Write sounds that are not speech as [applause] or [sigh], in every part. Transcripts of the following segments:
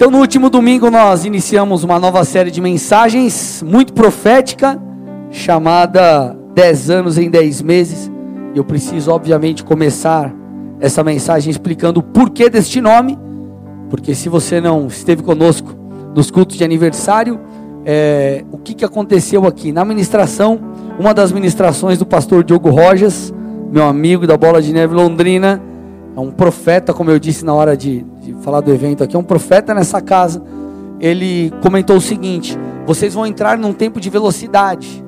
Então, no último domingo, nós iniciamos uma nova série de mensagens muito profética, chamada 10 anos em 10 meses. E eu preciso, obviamente, começar essa mensagem explicando o porquê deste nome, porque se você não esteve conosco nos cultos de aniversário, é, o que, que aconteceu aqui? Na ministração, uma das ministrações do pastor Diogo Rojas, meu amigo da Bola de Neve Londrina, é um profeta, como eu disse na hora de, de falar do evento aqui, é um profeta nessa casa. Ele comentou o seguinte: vocês vão entrar num tempo de velocidade.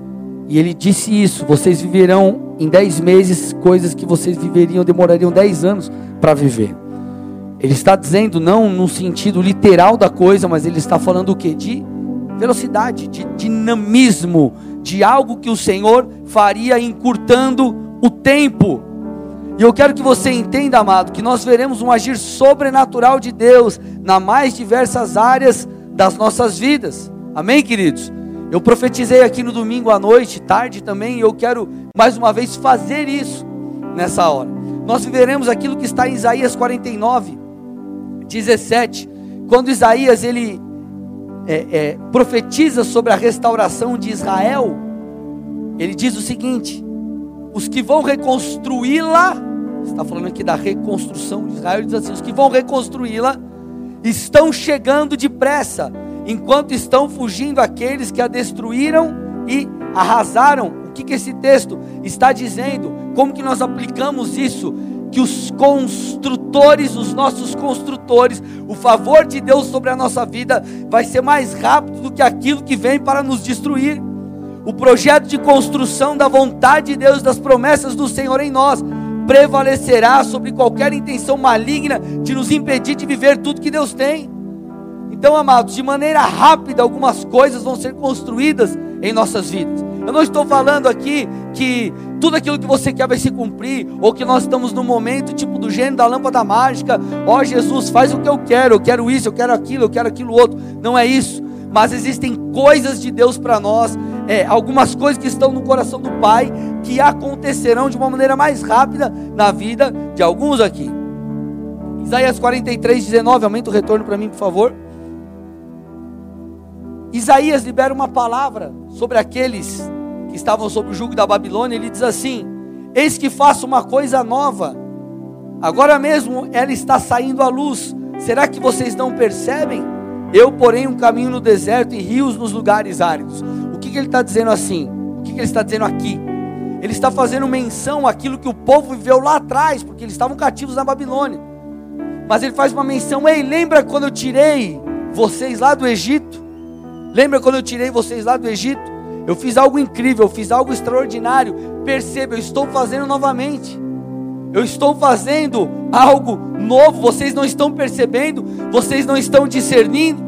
E ele disse isso: vocês viverão em 10 meses coisas que vocês viveriam, demorariam 10 anos para viver. Ele está dizendo não no sentido literal da coisa, mas ele está falando o que? De velocidade, de dinamismo, de algo que o Senhor faria encurtando o tempo. E eu quero que você entenda, amado, que nós veremos um agir sobrenatural de Deus nas mais diversas áreas das nossas vidas. Amém, queridos? Eu profetizei aqui no domingo à noite, tarde também, e eu quero mais uma vez fazer isso nessa hora. Nós viveremos aquilo que está em Isaías 49, 17, quando Isaías ele é, é, profetiza sobre a restauração de Israel, ele diz o seguinte: os que vão reconstruí-la, está falando aqui da reconstrução de Israel, diz assim: os que vão reconstruí-la estão chegando depressa, enquanto estão fugindo aqueles que a destruíram e arrasaram. O que, que esse texto está dizendo? Como que nós aplicamos isso? Que os construtores, os nossos construtores, o favor de Deus sobre a nossa vida vai ser mais rápido do que aquilo que vem para nos destruir. O projeto de construção da vontade de Deus, das promessas do Senhor em nós, prevalecerá sobre qualquer intenção maligna de nos impedir de viver tudo que Deus tem. Então, amados, de maneira rápida, algumas coisas vão ser construídas em nossas vidas. Eu não estou falando aqui que tudo aquilo que você quer vai se cumprir, ou que nós estamos no momento tipo do gênio da lâmpada mágica. Ó oh, Jesus, faz o que eu quero, eu quero isso, eu quero aquilo, eu quero aquilo outro. Não é isso. Mas existem coisas de Deus para nós é, algumas coisas que estão no coração do Pai que acontecerão de uma maneira mais rápida na vida de alguns aqui. Isaías 43, 19, aumenta o retorno para mim, por favor. Isaías libera uma palavra sobre aqueles que estavam sob o jugo da Babilônia. Ele diz assim: Eis que faço uma coisa nova, agora mesmo ela está saindo à luz. Será que vocês não percebem? Eu porém um caminho no deserto e rios nos lugares áridos que ele está dizendo assim? O que, que ele está dizendo aqui? Ele está fazendo menção àquilo que o povo viveu lá atrás, porque eles estavam cativos na Babilônia. Mas ele faz uma menção: ei, lembra quando eu tirei vocês lá do Egito? Lembra quando eu tirei vocês lá do Egito? Eu fiz algo incrível, eu fiz algo extraordinário. Perceba, eu estou fazendo novamente. Eu estou fazendo algo novo. Vocês não estão percebendo, vocês não estão discernindo.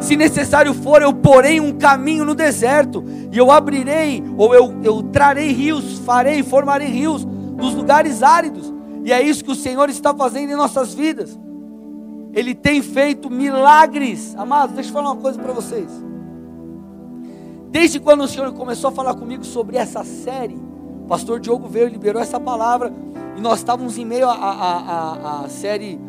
Se necessário for, eu porei um caminho no deserto, e eu abrirei, ou eu, eu trarei rios, farei, formarei rios nos lugares áridos. E é isso que o Senhor está fazendo em nossas vidas. Ele tem feito milagres. Amados, deixa eu falar uma coisa para vocês. Desde quando o Senhor começou a falar comigo sobre essa série, o pastor Diogo veio e liberou essa palavra, e nós estávamos em meio à série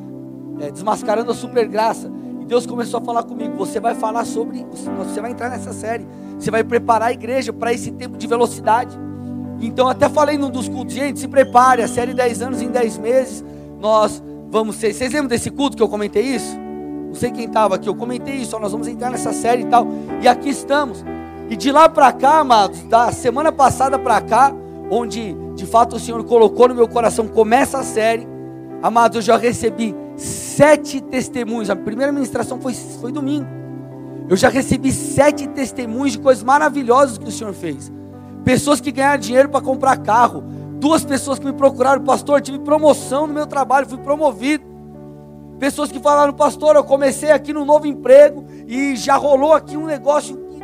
é, Desmascarando a Supergraça. Deus começou a falar comigo: você vai falar sobre, você vai entrar nessa série, você vai preparar a igreja para esse tempo de velocidade. Então, até falei num dos cultos, gente, se prepare, a série 10 anos em 10 meses, nós vamos ser. Vocês lembram desse culto que eu comentei isso? Não sei quem estava aqui, eu comentei isso, ó, nós vamos entrar nessa série e tal, e aqui estamos. E de lá para cá, amados, da semana passada para cá, onde de fato o Senhor colocou no meu coração, começa a série, amados, eu já recebi sete testemunhos. A primeira ministração foi, foi domingo. Eu já recebi sete testemunhos de coisas maravilhosas que o Senhor fez. Pessoas que ganharam dinheiro para comprar carro. Duas pessoas que me procuraram, pastor, tive promoção no meu trabalho, fui promovido. Pessoas que falaram, pastor, eu comecei aqui no novo emprego e já rolou aqui um negócio que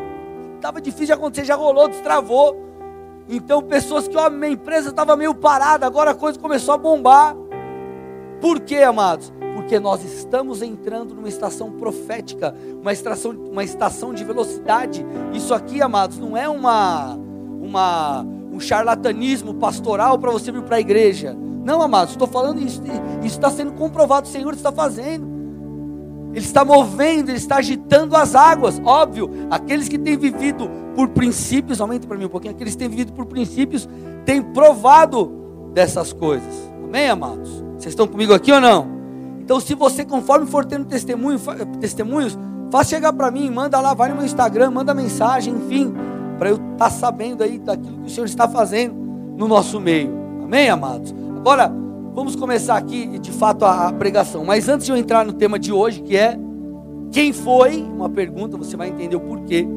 estava difícil de acontecer, já rolou, destravou. Então, pessoas que, ó, minha empresa estava meio parada, agora a coisa começou a bombar. Por quê, amados? Porque nós estamos entrando numa estação profética, uma estação, uma estação de velocidade. Isso aqui, amados, não é uma, uma um charlatanismo pastoral para você vir para a igreja. Não, amados, estou falando isso, isso está sendo comprovado, o Senhor está fazendo. Ele está movendo, ele está agitando as águas. Óbvio, aqueles que têm vivido por princípios, aumente para mim um pouquinho, aqueles que têm vivido por princípios, têm provado dessas coisas. Amém, amados? Vocês estão comigo aqui ou não? Então, se você, conforme for tendo testemunho, testemunhos, faça chegar para mim, manda lá, vai no meu Instagram, manda mensagem, enfim, para eu estar tá sabendo aí daquilo que o Senhor está fazendo no nosso meio. Amém, amados? Agora, vamos começar aqui, de fato, a, a pregação. Mas antes de eu entrar no tema de hoje, que é quem foi, uma pergunta, você vai entender o porquê.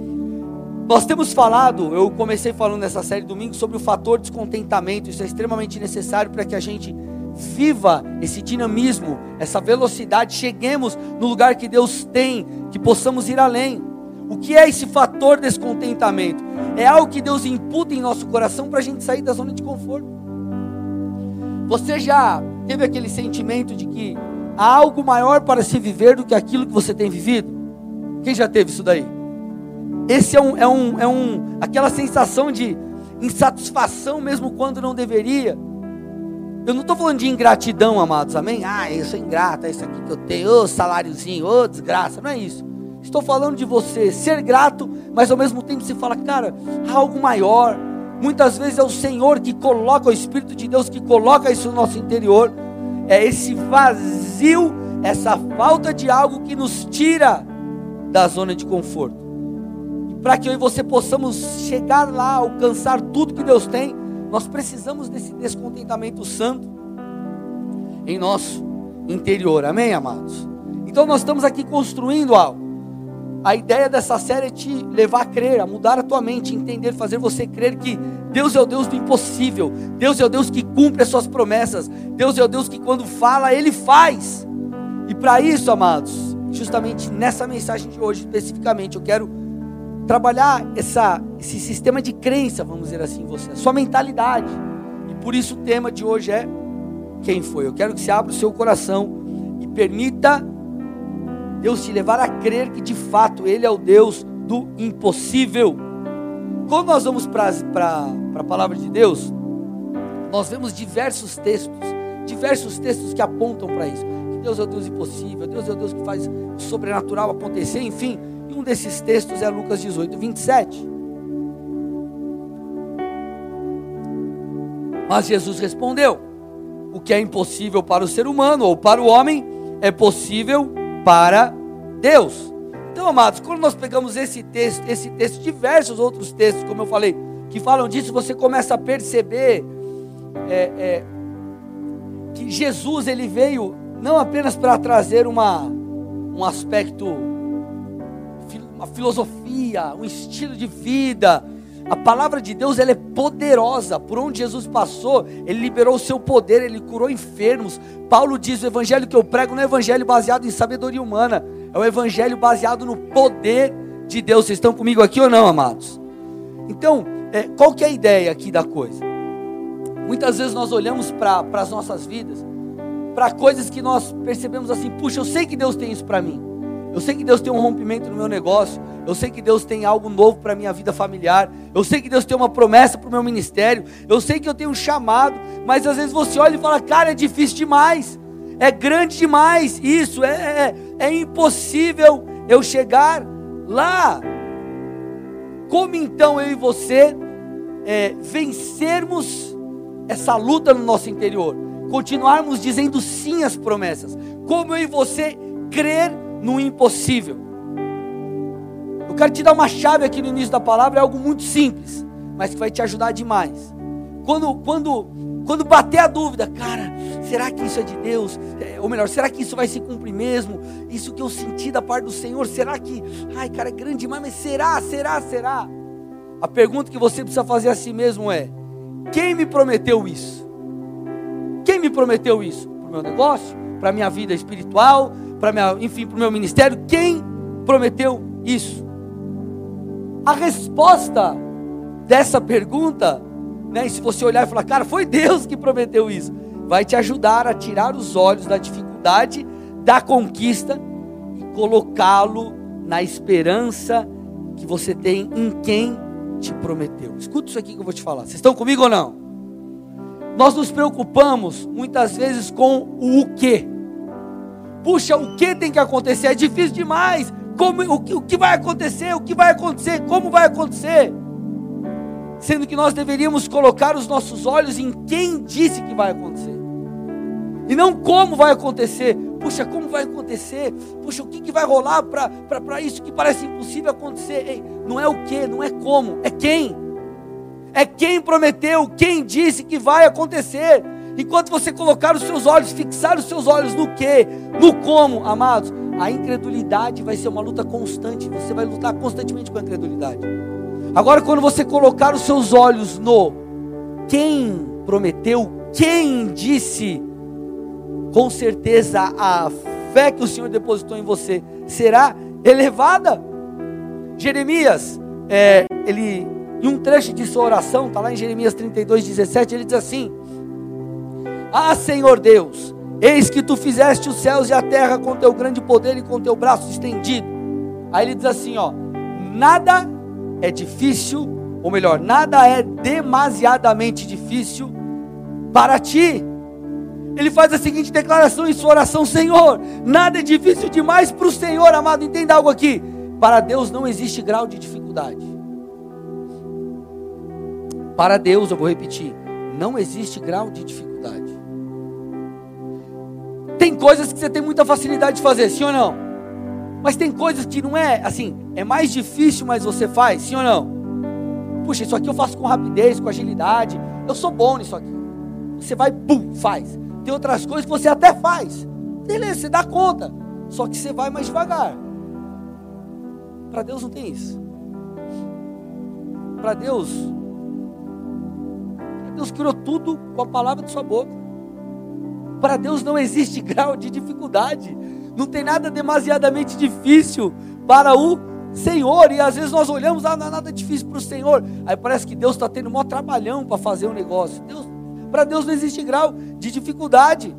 Nós temos falado, eu comecei falando nessa série domingo sobre o fator descontentamento. Isso é extremamente necessário para que a gente viva esse dinamismo, essa velocidade, cheguemos no lugar que Deus tem, que possamos ir além. O que é esse fator descontentamento? É algo que Deus imputa em nosso coração para a gente sair da zona de conforto. Você já teve aquele sentimento de que há algo maior para se viver do que aquilo que você tem vivido? Quem já teve isso daí? Esse é um, é um, é um, aquela sensação de insatisfação mesmo quando não deveria. Eu não estou falando de ingratidão, amados, amém? Ah, eu sou ingrato, é isso aqui que eu tenho, ô saláriozinho, ô desgraça, não é isso. Estou falando de você ser grato, mas ao mesmo tempo você fala, cara, há algo maior. Muitas vezes é o Senhor que coloca, o Espírito de Deus que coloca isso no nosso interior. É esse vazio, essa falta de algo que nos tira da zona de conforto. Para que eu e você possamos chegar lá, alcançar tudo que Deus tem, nós precisamos desse descontentamento santo em nosso interior. Amém, amados? Então nós estamos aqui construindo algo. A ideia dessa série é te levar a crer, a mudar a tua mente, entender, fazer você crer que Deus é o Deus do impossível. Deus é o Deus que cumpre as suas promessas. Deus é o Deus que quando fala, ele faz. E para isso, amados, justamente nessa mensagem de hoje especificamente, eu quero trabalhar essa, esse sistema de crença, vamos dizer assim, em você, a sua mentalidade. E por isso o tema de hoje é quem foi. Eu quero que você abra o seu coração e permita Deus te levar a crer que de fato Ele é o Deus do impossível. Quando nós vamos para a palavra de Deus, nós vemos diversos textos, diversos textos que apontam para isso. Que Deus é o Deus impossível, Deus é o Deus que faz o sobrenatural acontecer, enfim. Um desses textos é Lucas 18, 27. Mas Jesus respondeu: O que é impossível para o ser humano ou para o homem é possível para Deus. Então, amados, quando nós pegamos esse texto, esse texto, diversos outros textos, como eu falei, que falam disso, você começa a perceber é, é, que Jesus ele veio não apenas para trazer uma, um aspecto uma filosofia, um estilo de vida. A palavra de Deus ela é poderosa. Por onde Jesus passou, ele liberou o seu poder, ele curou enfermos. Paulo diz: o evangelho que eu prego não é evangelho baseado em sabedoria humana, é o evangelho baseado no poder de Deus. Vocês estão comigo aqui ou não, amados? Então, é, qual que é a ideia aqui da coisa? Muitas vezes nós olhamos para as nossas vidas, para coisas que nós percebemos assim, puxa, eu sei que Deus tem isso para mim. Eu sei que Deus tem um rompimento no meu negócio. Eu sei que Deus tem algo novo para a minha vida familiar. Eu sei que Deus tem uma promessa para o meu ministério. Eu sei que eu tenho um chamado. Mas às vezes você olha e fala, cara, é difícil demais. É grande demais. Isso é, é, é impossível eu chegar lá. Como então eu e você é, vencermos essa luta no nosso interior? Continuarmos dizendo sim às promessas. Como eu e você crer no impossível. Eu quero te dar uma chave aqui no início da palavra, é algo muito simples, mas que vai te ajudar demais. Quando, quando, quando bater a dúvida, cara, será que isso é de Deus? É, ou melhor, será que isso vai se cumprir mesmo? Isso que eu senti da parte do Senhor, será que, ai, cara, é grande demais, mas será, será, será? A pergunta que você precisa fazer a si mesmo é: quem me prometeu isso? Quem me prometeu isso? Para o meu negócio? Para a minha vida espiritual? Para minha, enfim, para o meu ministério. Quem prometeu isso? A resposta dessa pergunta, né, se você olhar e falar, cara, foi Deus que prometeu isso, vai te ajudar a tirar os olhos da dificuldade, da conquista e colocá-lo na esperança que você tem em quem te prometeu. Escuta isso aqui que eu vou te falar. Vocês estão comigo ou não? Nós nos preocupamos muitas vezes com o o que Puxa, o que tem que acontecer? É difícil demais. Como, o, o que vai acontecer? O que vai acontecer? Como vai acontecer? Sendo que nós deveríamos colocar os nossos olhos em quem disse que vai acontecer. E não como vai acontecer. Puxa, como vai acontecer? Puxa, o que, que vai rolar para isso que parece impossível acontecer? Ei, não é o que, não é como, é quem. É quem prometeu, quem disse que vai acontecer. Enquanto você colocar os seus olhos, fixar os seus olhos no que, no como, amados, a incredulidade vai ser uma luta constante. Você vai lutar constantemente com a incredulidade. Agora, quando você colocar os seus olhos no quem prometeu, quem disse, com certeza a fé que o Senhor depositou em você será elevada. Jeremias, é, ele, em um trecho de sua oração, está lá em Jeremias 32, 17, ele diz assim: ah, Senhor Deus, eis que tu fizeste os céus e a terra com teu grande poder e com teu braço estendido. Aí ele diz assim, ó: Nada é difícil, ou melhor, nada é demasiadamente difícil para ti. Ele faz a seguinte declaração em sua oração: Senhor, nada é difícil demais para o Senhor, amado. Entenda algo aqui: para Deus não existe grau de dificuldade. Para Deus, eu vou repetir, não existe grau de dificuldade. Tem coisas que você tem muita facilidade de fazer, sim ou não? Mas tem coisas que não é assim, é mais difícil, mas você faz, sim ou não? Puxa, isso aqui eu faço com rapidez, com agilidade. Eu sou bom nisso aqui. Você vai, pum, faz. Tem outras coisas que você até faz. Beleza, você dá conta. Só que você vai mais devagar. Para Deus não tem isso. Para Deus, Deus criou tudo com a palavra de sua boca. Para Deus não existe grau de dificuldade. Não tem nada demasiadamente difícil para o Senhor. E às vezes nós olhamos, ah, não é nada difícil para o Senhor. Aí parece que Deus está tendo um maior trabalhão para fazer um negócio. Deus, para Deus não existe grau de dificuldade.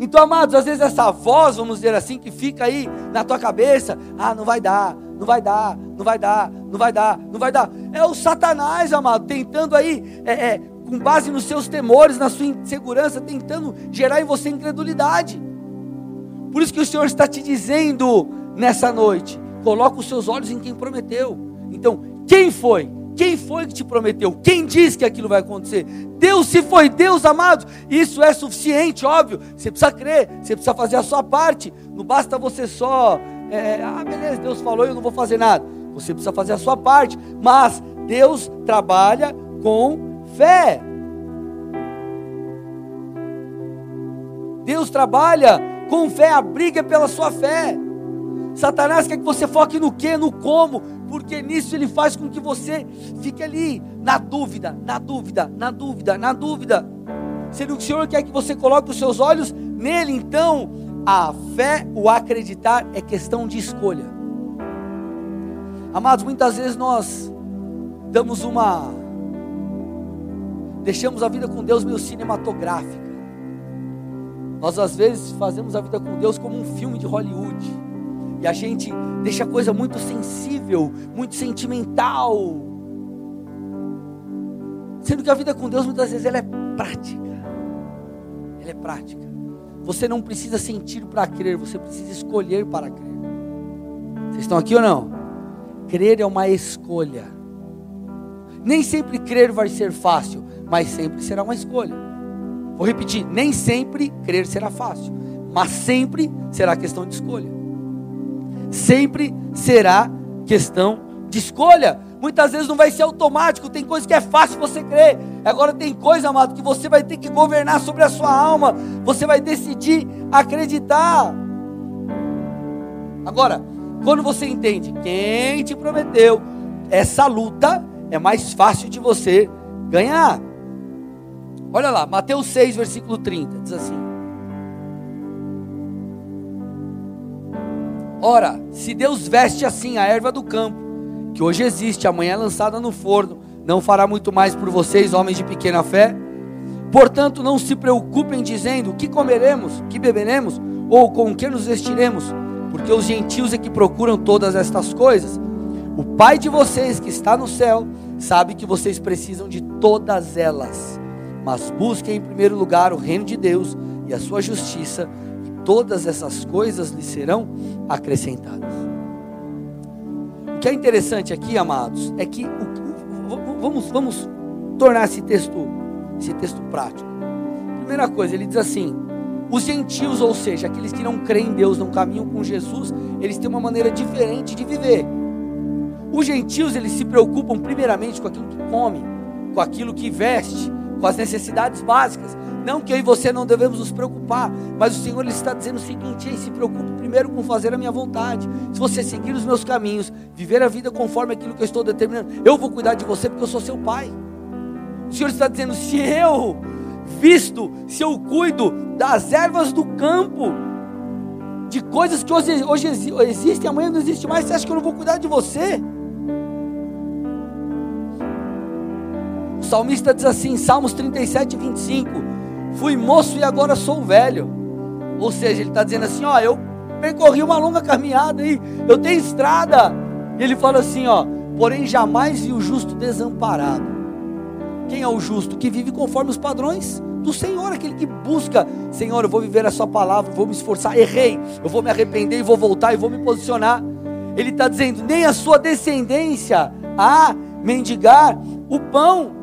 Então, amados, às vezes essa voz, vamos dizer assim, que fica aí na tua cabeça, ah, não vai dar, não vai dar, não vai dar, não vai dar, não vai dar. É o Satanás, amado, tentando aí é, é, com base nos seus temores, na sua insegurança, tentando gerar em você incredulidade. Por isso que o Senhor está te dizendo nessa noite: coloca os seus olhos em quem prometeu. Então, quem foi? Quem foi que te prometeu? Quem disse que aquilo vai acontecer? Deus, se foi Deus, amado, isso é suficiente, óbvio. Você precisa crer, você precisa fazer a sua parte. Não basta você só, é, ah, beleza, Deus falou, eu não vou fazer nada. Você precisa fazer a sua parte, mas Deus trabalha com fé. Deus trabalha com fé, a briga é pela sua fé. Satanás quer que você foque no que, no como, porque nisso ele faz com que você fique ali, na dúvida, na dúvida, na dúvida, na dúvida. Sendo que o Senhor quer que você coloque os seus olhos nele, então a fé, o acreditar é questão de escolha. Amados, muitas vezes nós damos uma deixamos a vida com Deus meio cinematográfica. Nós às vezes fazemos a vida com Deus como um filme de Hollywood. E a gente deixa a coisa muito sensível, muito sentimental. Sendo que a vida com Deus muitas vezes ela é prática. Ela é prática. Você não precisa sentir para crer, você precisa escolher para crer. Vocês estão aqui ou não? Crer é uma escolha. Nem sempre crer vai ser fácil, mas sempre será uma escolha. Vou repetir: nem sempre crer será fácil, mas sempre será questão de escolha. Sempre será questão de escolha. Muitas vezes não vai ser automático, tem coisa que é fácil você crer. Agora tem coisa, amado, que você vai ter que governar sobre a sua alma. Você vai decidir acreditar. Agora, quando você entende quem te prometeu, essa luta é mais fácil de você ganhar. Olha lá, Mateus 6, versículo 30, diz assim: Ora, se Deus veste assim a erva do campo, que hoje existe, amanhã é lançada no forno, não fará muito mais por vocês, homens de pequena fé? Portanto, não se preocupem dizendo: o que comeremos, o que beberemos, ou com o que nos vestiremos, porque os gentios é que procuram todas estas coisas. O Pai de vocês que está no céu sabe que vocês precisam de todas elas. Mas busquem em primeiro lugar o reino de Deus e a sua justiça, e todas essas coisas lhe serão acrescentadas. O que é interessante aqui, amados, é que vamos, vamos tornar esse texto, esse texto prático. Primeira coisa, ele diz assim: os gentios, ou seja, aqueles que não creem em Deus, não caminham com Jesus, eles têm uma maneira diferente de viver. Os gentios, eles se preocupam primeiramente com aquilo que come, com aquilo que veste, com as necessidades básicas. Não que eu e você não devemos nos preocupar, mas o Senhor está dizendo o seguinte: Ei, se preocupe primeiro com fazer a minha vontade. Se você seguir os meus caminhos, viver a vida conforme aquilo que eu estou determinando, eu vou cuidar de você porque eu sou seu pai. O Senhor está dizendo: se eu visto, se eu cuido das ervas do campo, de coisas que hoje, hoje existem, amanhã não existe mais, você acha que eu não vou cuidar de você? O salmista diz assim, Salmos 37, 25: fui moço e agora sou velho. Ou seja, ele está dizendo assim: ó, eu percorri uma longa caminhada aí, eu tenho estrada. E ele fala assim: ó, porém jamais vi o justo desamparado. Quem é o justo? Que vive conforme os padrões do Senhor, aquele que busca, Senhor, eu vou viver a Sua palavra, vou me esforçar, errei, eu vou me arrepender e vou voltar e vou me posicionar. Ele está dizendo: nem a sua descendência a mendigar o pão.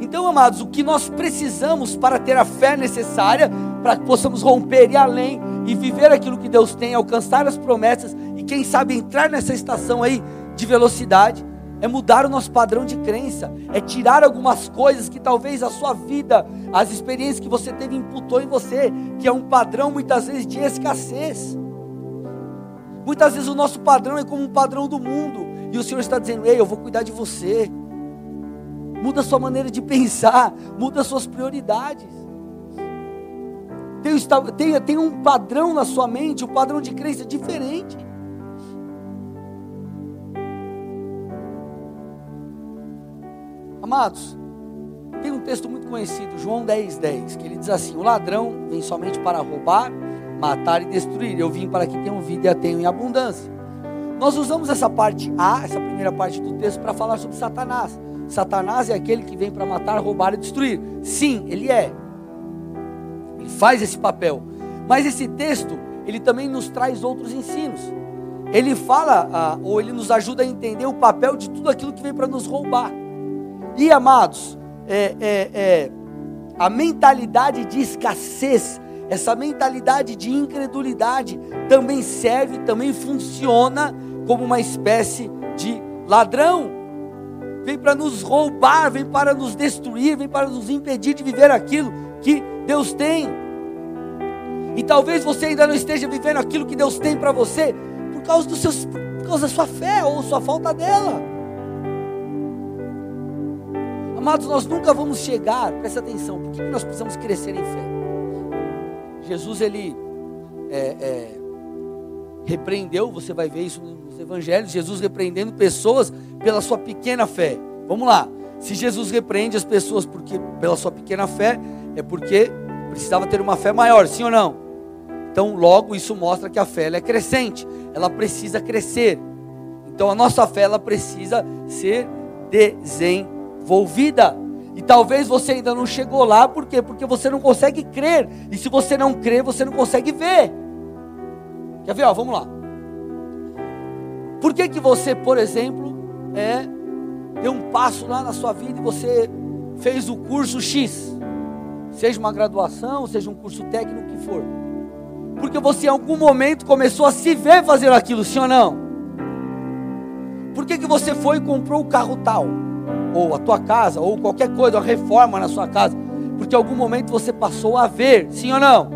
Então, amados, o que nós precisamos para ter a fé necessária, para que possamos romper e além e viver aquilo que Deus tem, alcançar as promessas e quem sabe entrar nessa estação aí de velocidade, é mudar o nosso padrão de crença, é tirar algumas coisas que talvez a sua vida, as experiências que você teve imputou em você, que é um padrão muitas vezes de escassez. Muitas vezes o nosso padrão é como um padrão do mundo, e o Senhor está dizendo: "Ei, eu vou cuidar de você" muda a sua maneira de pensar, muda as suas prioridades. Tem, tem um padrão na sua mente, um padrão de crença diferente. Amados, tem um texto muito conhecido, João 10, 10, que ele diz assim: O ladrão vem somente para roubar, matar e destruir. Eu vim para que tenham vida e a tenham em abundância. Nós usamos essa parte A, essa primeira parte do texto, para falar sobre Satanás. Satanás é aquele que vem para matar, roubar e destruir. Sim, ele é. Ele faz esse papel. Mas esse texto, ele também nos traz outros ensinos. Ele fala, ah, ou ele nos ajuda a entender o papel de tudo aquilo que vem para nos roubar. E amados, é, é, é, a mentalidade de escassez, essa mentalidade de incredulidade, também serve, também funciona como uma espécie de ladrão vem para nos roubar, vem para nos destruir, vem para nos impedir de viver aquilo que Deus tem. E talvez você ainda não esteja vivendo aquilo que Deus tem para você por causa dos seus, por causa da sua fé ou sua falta dela. Amados, nós nunca vamos chegar, presta atenção, por que nós precisamos crescer em fé? Jesus, ele é, é, repreendeu, você vai ver isso nos evangelhos, Jesus repreendendo pessoas pela sua pequena fé. Vamos lá. Se Jesus repreende as pessoas porque pela sua pequena fé, é porque precisava ter uma fé maior, sim ou não? Então, logo isso mostra que a fé é crescente, ela precisa crescer. Então, a nossa fé ela precisa ser desenvolvida. E talvez você ainda não chegou lá, por quê? Porque você não consegue crer. E se você não crê, você não consegue ver. Quer ver? Ó, vamos lá. Por que, que você, por exemplo, é, deu um passo lá na sua vida e você fez o curso X? Seja uma graduação, seja um curso técnico, o que for. Porque você em algum momento começou a se ver fazendo aquilo, sim ou não? Por que, que você foi e comprou o carro tal? Ou a tua casa, ou qualquer coisa, uma reforma na sua casa? Porque em algum momento você passou a ver, sim ou não?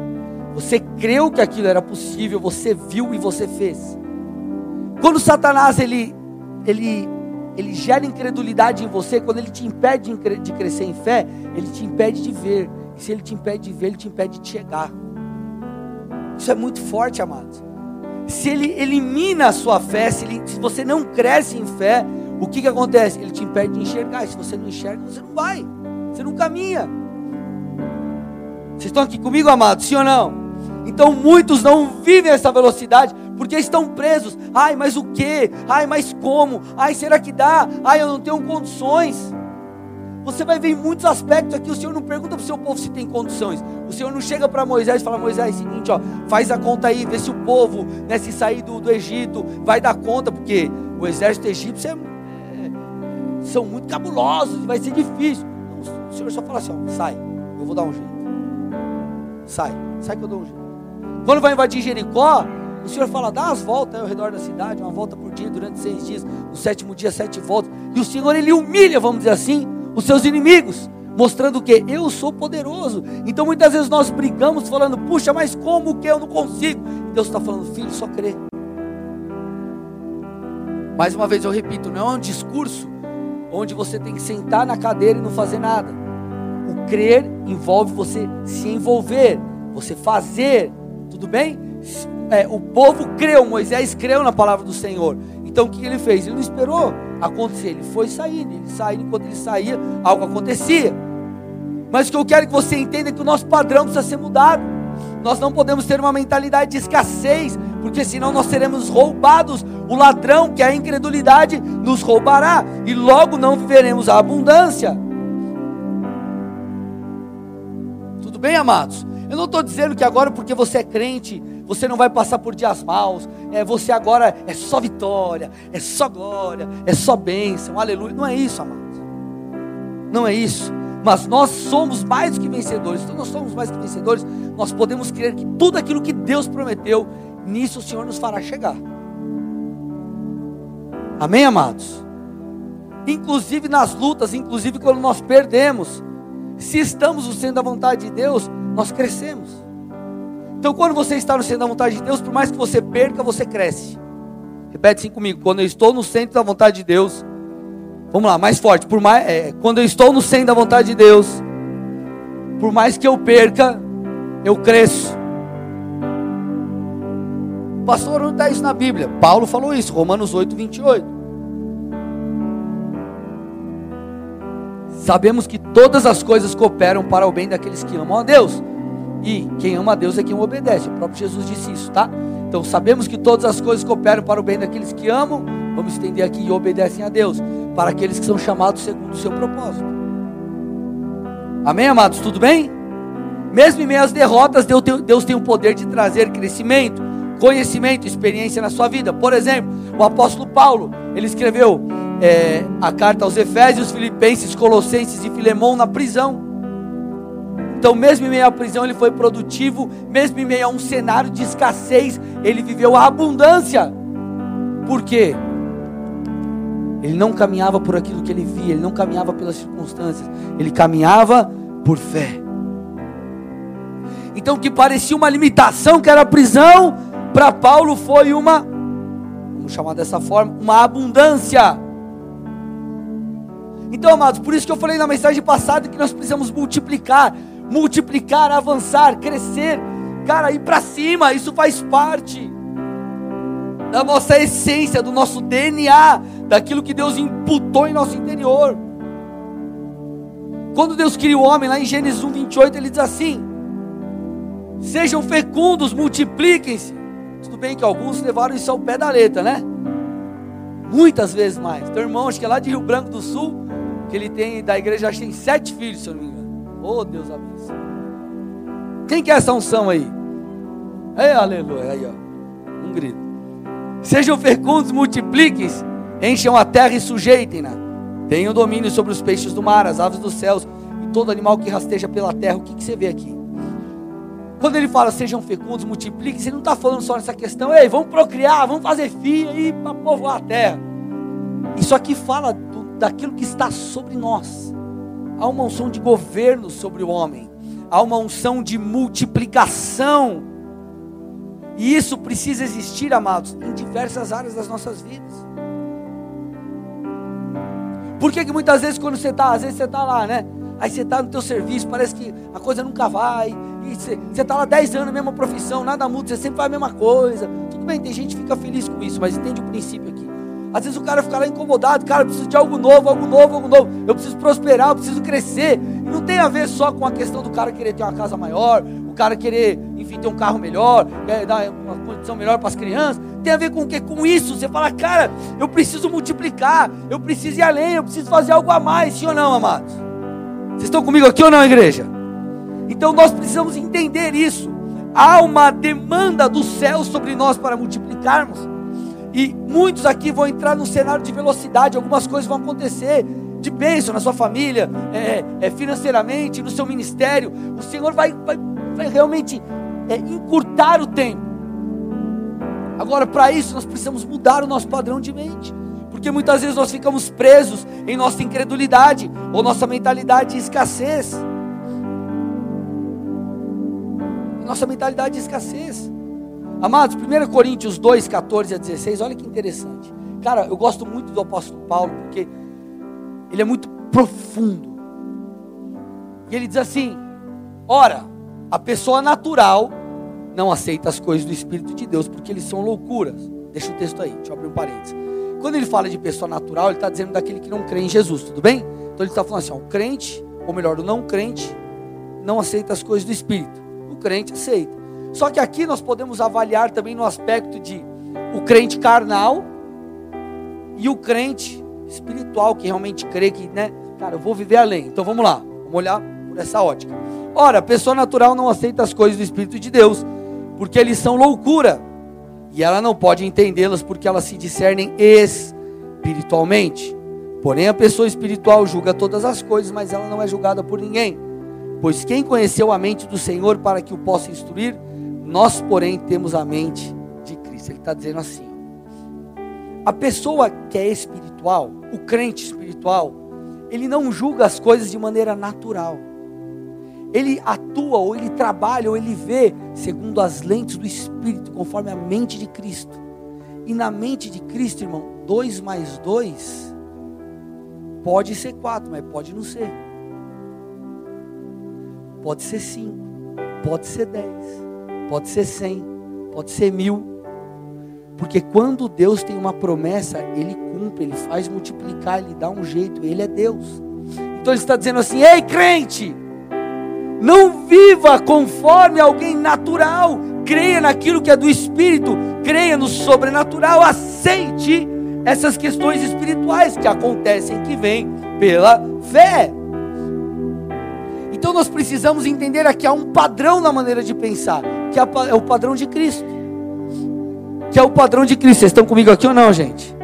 Você creu que aquilo era possível, você viu e você fez. Quando Satanás ele, ele, ele gera incredulidade em você, quando ele te impede de crescer em fé, ele te impede de ver. E se ele te impede de ver, ele te impede de chegar. Isso é muito forte, amados. Se ele elimina a sua fé, se, ele, se você não cresce em fé, o que, que acontece? Ele te impede de enxergar. E se você não enxerga, você não vai. Você não caminha. Vocês estão aqui comigo, amados? Sim ou não? Então muitos não vivem essa velocidade porque estão presos. Ai, mas o que? Ai, mas como? Ai, será que dá? Ai, eu não tenho condições. Você vai ver em muitos aspectos aqui, o Senhor não pergunta para o seu povo se tem condições. O Senhor não chega para Moisés e fala, Moisés, é seguinte, ó, faz a conta aí, vê se o povo, né, se sair do, do Egito, vai dar conta, porque o exército egípcio é, é, são muito cabulosos, vai ser difícil. O Senhor só fala assim, ó, sai, eu vou dar um jeito. Sai, sai que eu dou um jeito. Quando vai invadir Jericó, o Senhor fala, dá as voltas ao redor da cidade, uma volta por dia durante seis dias, no sétimo dia, sete voltas. E o Senhor, Ele humilha, vamos dizer assim, os seus inimigos, mostrando que eu sou poderoso. Então muitas vezes nós brigamos falando, puxa, mas como que eu não consigo? Deus está falando, filho, só crê. Mais uma vez eu repito, não é um discurso onde você tem que sentar na cadeira e não fazer nada. O crer envolve você se envolver, você fazer, tudo bem? É, o povo creu, Moisés creu na palavra do Senhor. Então o que ele fez? Ele não esperou acontecer, ele foi saindo, ele saiu, enquanto ele saía, algo acontecia. Mas o que eu quero que você entenda é que o nosso padrão precisa ser mudado. Nós não podemos ter uma mentalidade de escassez, porque senão nós seremos roubados. O ladrão, que é a incredulidade, nos roubará, e logo não viveremos a abundância. Tudo bem, amados? Eu não estou dizendo que agora, porque você é crente, você não vai passar por dias maus, é, você agora é só vitória, é só glória, é só bênção, aleluia. Não é isso, amados. Não é isso. Mas nós somos mais do que vencedores. Então nós somos mais do que vencedores. Nós podemos crer que tudo aquilo que Deus prometeu, nisso o Senhor nos fará chegar. Amém, amados? Inclusive nas lutas, inclusive quando nós perdemos, se estamos no centro da vontade de Deus, nós crescemos. Então, quando você está no centro da vontade de Deus, por mais que você perca, você cresce. Repete assim comigo: quando eu estou no centro da vontade de Deus, vamos lá, mais forte. Por mais, é, quando eu estou no centro da vontade de Deus, por mais que eu perca, eu cresço. Pastor, onde está isso na Bíblia? Paulo falou isso, Romanos 8, 28. Sabemos que todas as coisas cooperam para o bem daqueles que amam a Deus e quem ama a Deus é quem o obedece. O próprio Jesus disse isso, tá? Então sabemos que todas as coisas cooperam para o bem daqueles que amam. Vamos estender aqui e obedecem a Deus. Para aqueles que são chamados segundo o seu propósito. Amém, amados? Tudo bem? Mesmo em meio às derrotas, Deus tem o poder de trazer crescimento, conhecimento, experiência na sua vida. Por exemplo, o apóstolo Paulo, ele escreveu é, a carta aos Efésios, Filipenses, Colossenses e Filemão na prisão. Então, mesmo em meio à prisão, ele foi produtivo, mesmo em meio a um cenário de escassez, ele viveu a abundância. Por quê? Ele não caminhava por aquilo que ele via, ele não caminhava pelas circunstâncias, ele caminhava por fé. Então, o que parecia uma limitação, que era a prisão, para Paulo foi uma, vamos chamar dessa forma, uma abundância. Então, amados, por isso que eu falei na mensagem passada que nós precisamos multiplicar multiplicar, avançar, crescer, cara, ir para cima, isso faz parte da nossa essência, do nosso DNA, daquilo que Deus imputou em nosso interior. Quando Deus cria o homem, lá em Gênesis 1, 28, ele diz assim: Sejam fecundos, multipliquem-se. Tudo bem que alguns levaram isso ao pé da letra, né? Muitas vezes mais. Teu irmão, acho que é lá de Rio Branco do Sul, que ele tem, da igreja, acho que tem sete filhos, se eu não me engano. Oh, Deus abençoe. Quem quer essa unção aí? Ei, aleluia. Aí, ó. Um grito. Sejam fecundos, multipliquem-se, encham a terra e sujeitem-na. Tenham domínio sobre os peixes do mar, as aves dos céus e todo animal que rasteja pela terra. O que, que você vê aqui? Quando ele fala sejam fecundos, multipliquem-se, ele não está falando só nessa questão, ei, vamos procriar, vamos fazer filho aí para povoar a terra. Isso aqui fala do, daquilo que está sobre nós. Há uma unção de governo sobre o homem, há uma unção de multiplicação. E isso precisa existir, amados, em diversas áreas das nossas vidas. Por que, que muitas vezes quando você está, às vezes você está lá, né? Aí você está no teu serviço, parece que a coisa nunca vai. E você está lá 10 anos, mesma profissão, nada muda, você sempre faz a mesma coisa. Tudo bem, tem gente que fica feliz com isso, mas entende o princípio aqui. Às vezes o cara fica lá incomodado, cara, eu preciso de algo novo, algo novo, algo novo. Eu preciso prosperar, eu preciso crescer. E não tem a ver só com a questão do cara querer ter uma casa maior, o cara querer, enfim, ter um carro melhor, dar uma condição melhor para as crianças. Tem a ver com o que? Com isso. Você fala, cara, eu preciso multiplicar, eu preciso ir além, eu preciso fazer algo a mais, sim ou não, amados? Vocês estão comigo aqui ou não, igreja? Então nós precisamos entender isso. Há uma demanda do céu sobre nós para multiplicarmos. E muitos aqui vão entrar no cenário de velocidade, algumas coisas vão acontecer de bênção na sua família, é, é, financeiramente, no seu ministério. O Senhor vai, vai, vai realmente é, encurtar o tempo. Agora, para isso, nós precisamos mudar o nosso padrão de mente. Porque muitas vezes nós ficamos presos em nossa incredulidade ou nossa mentalidade de escassez. Nossa mentalidade de escassez. Amados, 1 Coríntios 2, 14 a 16, olha que interessante. Cara, eu gosto muito do apóstolo Paulo, porque ele é muito profundo. E ele diz assim: ora, a pessoa natural não aceita as coisas do Espírito de Deus, porque eles são loucuras. Deixa o texto aí, deixa eu abrir um parênteses. Quando ele fala de pessoa natural, ele está dizendo daquele que não crê em Jesus, tudo bem? Então ele está falando assim: ó, o crente, ou melhor, o não crente, não aceita as coisas do Espírito. O crente aceita. Só que aqui nós podemos avaliar também no aspecto de o crente carnal e o crente espiritual que realmente crê que, né, cara, eu vou viver além. Então vamos lá, vamos olhar por essa ótica. Ora, a pessoa natural não aceita as coisas do Espírito de Deus, porque eles são loucura, e ela não pode entendê-las porque elas se discernem espiritualmente. Porém, a pessoa espiritual julga todas as coisas, mas ela não é julgada por ninguém. Pois quem conheceu a mente do Senhor para que o possa instruir, nós, porém, temos a mente de Cristo. Ele está dizendo assim: a pessoa que é espiritual, o crente espiritual, ele não julga as coisas de maneira natural. Ele atua, ou ele trabalha, ou ele vê segundo as lentes do Espírito, conforme a mente de Cristo. E na mente de Cristo, irmão, dois mais dois pode ser quatro, mas pode não ser. Pode ser cinco, pode ser dez, pode ser cem, pode ser mil. Porque quando Deus tem uma promessa, Ele cumpre, Ele faz multiplicar, Ele dá um jeito, Ele é Deus. Então Ele está dizendo assim: ei crente, não viva conforme alguém natural, creia naquilo que é do Espírito, creia no sobrenatural, aceite essas questões espirituais que acontecem, que vêm pela fé. Então nós precisamos entender aqui há um padrão na maneira de pensar, que é o padrão de Cristo que é o padrão de Cristo. Vocês estão comigo aqui ou não, gente?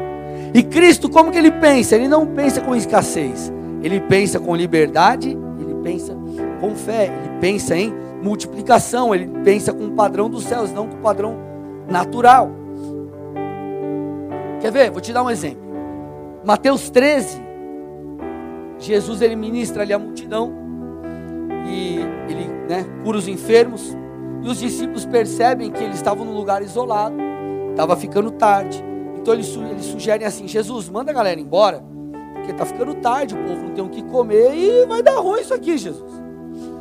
E Cristo, como que ele pensa? Ele não pensa com escassez. Ele pensa com liberdade, ele pensa com fé, ele pensa em multiplicação, ele pensa com o padrão dos céus, não com o padrão natural. Quer ver? Vou te dar um exemplo. Mateus 13, Jesus ele ministra ali a multidão e ele né, cura os enfermos. E os discípulos percebem que eles estavam num lugar isolado. Estava ficando tarde. Então eles, eles sugerem assim: Jesus, manda a galera embora, porque está ficando tarde, o povo não tem o que comer e vai dar ruim isso aqui, Jesus.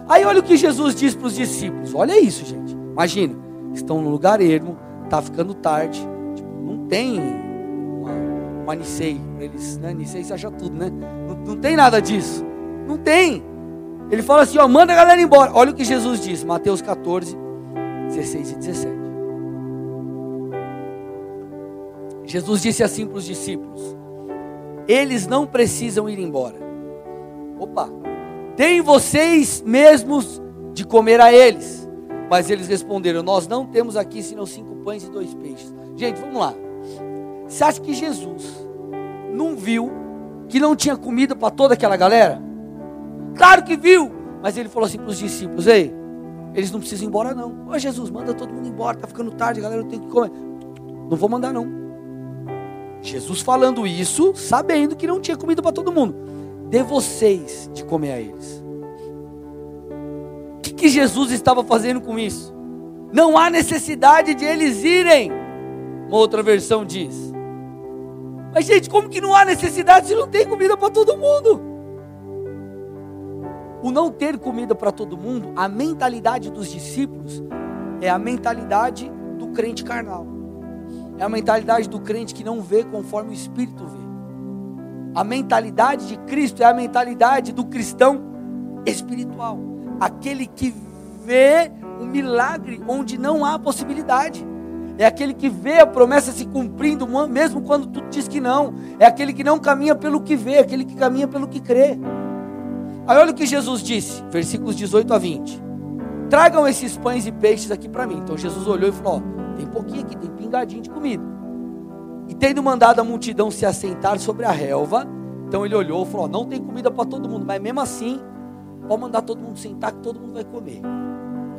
Aí olha o que Jesus diz para os discípulos: olha isso, gente. Imagina, estão no lugar ermo, está ficando tarde, tipo, não tem uma, uma Nicei eles, né? Nicei se acha tudo, né? Não, não tem nada disso, não tem. Ele fala assim: ó, manda a galera embora. Olha o que Jesus diz, Mateus 14, 16 e 17. Jesus disse assim para os discípulos: Eles não precisam ir embora. Opa, tem vocês mesmos de comer a eles. Mas eles responderam: Nós não temos aqui senão cinco pães e dois peixes. Gente, vamos lá. Você acha que Jesus não viu que não tinha comida para toda aquela galera? Claro que viu, mas ele falou assim para os discípulos: Ei, eles não precisam ir embora, não. Ô Jesus, manda todo mundo embora, está ficando tarde, galera não tem que comer. Não vou mandar, não. Jesus falando isso, sabendo que não tinha comida para todo mundo. Dê vocês de comer a eles. O que, que Jesus estava fazendo com isso? Não há necessidade de eles irem. Uma outra versão diz. Mas, gente, como que não há necessidade se não tem comida para todo mundo? O não ter comida para todo mundo, a mentalidade dos discípulos, é a mentalidade do crente carnal. É a mentalidade do crente que não vê conforme o Espírito vê. A mentalidade de Cristo é a mentalidade do cristão espiritual. Aquele que vê um milagre onde não há possibilidade. É aquele que vê a promessa se cumprindo, mesmo quando tu diz que não. É aquele que não caminha pelo que vê, é aquele que caminha pelo que crê. Aí olha o que Jesus disse, versículos 18 a 20. Tragam esses pães e peixes aqui para mim. Então Jesus olhou e falou: ó, tem pouquinho aqui, tem pingadinho de comida. E tendo mandado a multidão se assentar sobre a relva, então ele olhou e falou: ó, não tem comida para todo mundo, mas mesmo assim, pode mandar todo mundo sentar que todo mundo vai comer.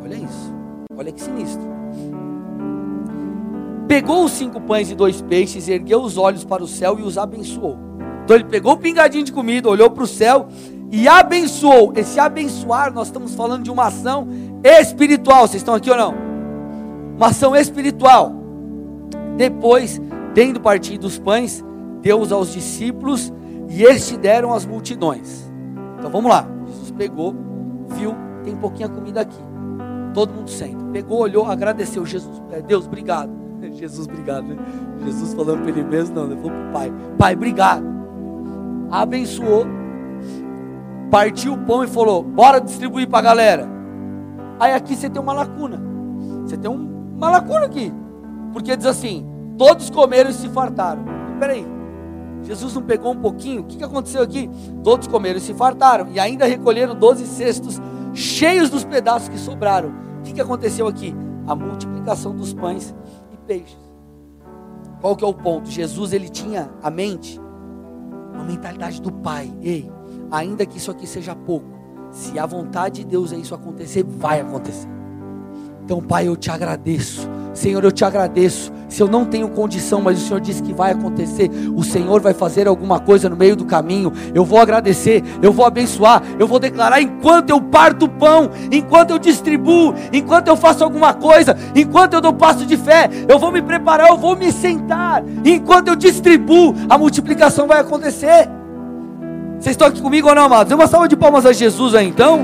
Olha isso, olha que sinistro. Pegou os cinco pães e dois peixes, ergueu os olhos para o céu e os abençoou. Então ele pegou o pingadinho de comida, olhou para o céu e abençoou. Esse abençoar, nós estamos falando de uma ação espiritual. Vocês estão aqui ou não? Uma ação espiritual. Depois, tendo partido os pães, deu-os aos discípulos e estes deram às multidões. Então vamos lá. Jesus pegou, viu, tem pouquinha comida aqui. Todo mundo senta. Pegou, olhou, agradeceu. Jesus, é, Deus, obrigado. [laughs] Jesus, obrigado. Né? Jesus falando para ele mesmo, não, ele falou para o Pai: Pai, obrigado. Abençoou partiu o pão e falou: bora distribuir para a galera. Aí aqui você tem uma lacuna. Você tem um, uma lacuna aqui. Porque diz assim: todos comeram e se fartaram. Peraí, Jesus não pegou um pouquinho? O que, que aconteceu aqui? Todos comeram e se fartaram. E ainda recolheram doze cestos cheios dos pedaços que sobraram. O que, que aconteceu aqui? A multiplicação dos pães e peixes. Qual que é o ponto? Jesus ele tinha a mente, a mentalidade do Pai. Ei, ainda que isso aqui seja pouco, se a vontade de Deus é isso acontecer, vai acontecer. Então, Pai, eu te agradeço. Senhor, eu te agradeço. Se eu não tenho condição, mas o Senhor disse que vai acontecer, o Senhor vai fazer alguma coisa no meio do caminho. Eu vou agradecer, eu vou abençoar, eu vou declarar enquanto eu parto o pão, enquanto eu distribuo, enquanto eu faço alguma coisa, enquanto eu dou passo de fé, eu vou me preparar, eu vou me sentar. Enquanto eu distribuo, a multiplicação vai acontecer. Vocês estão aqui comigo ou não, amados? Dê uma salva de palmas a Jesus aí então.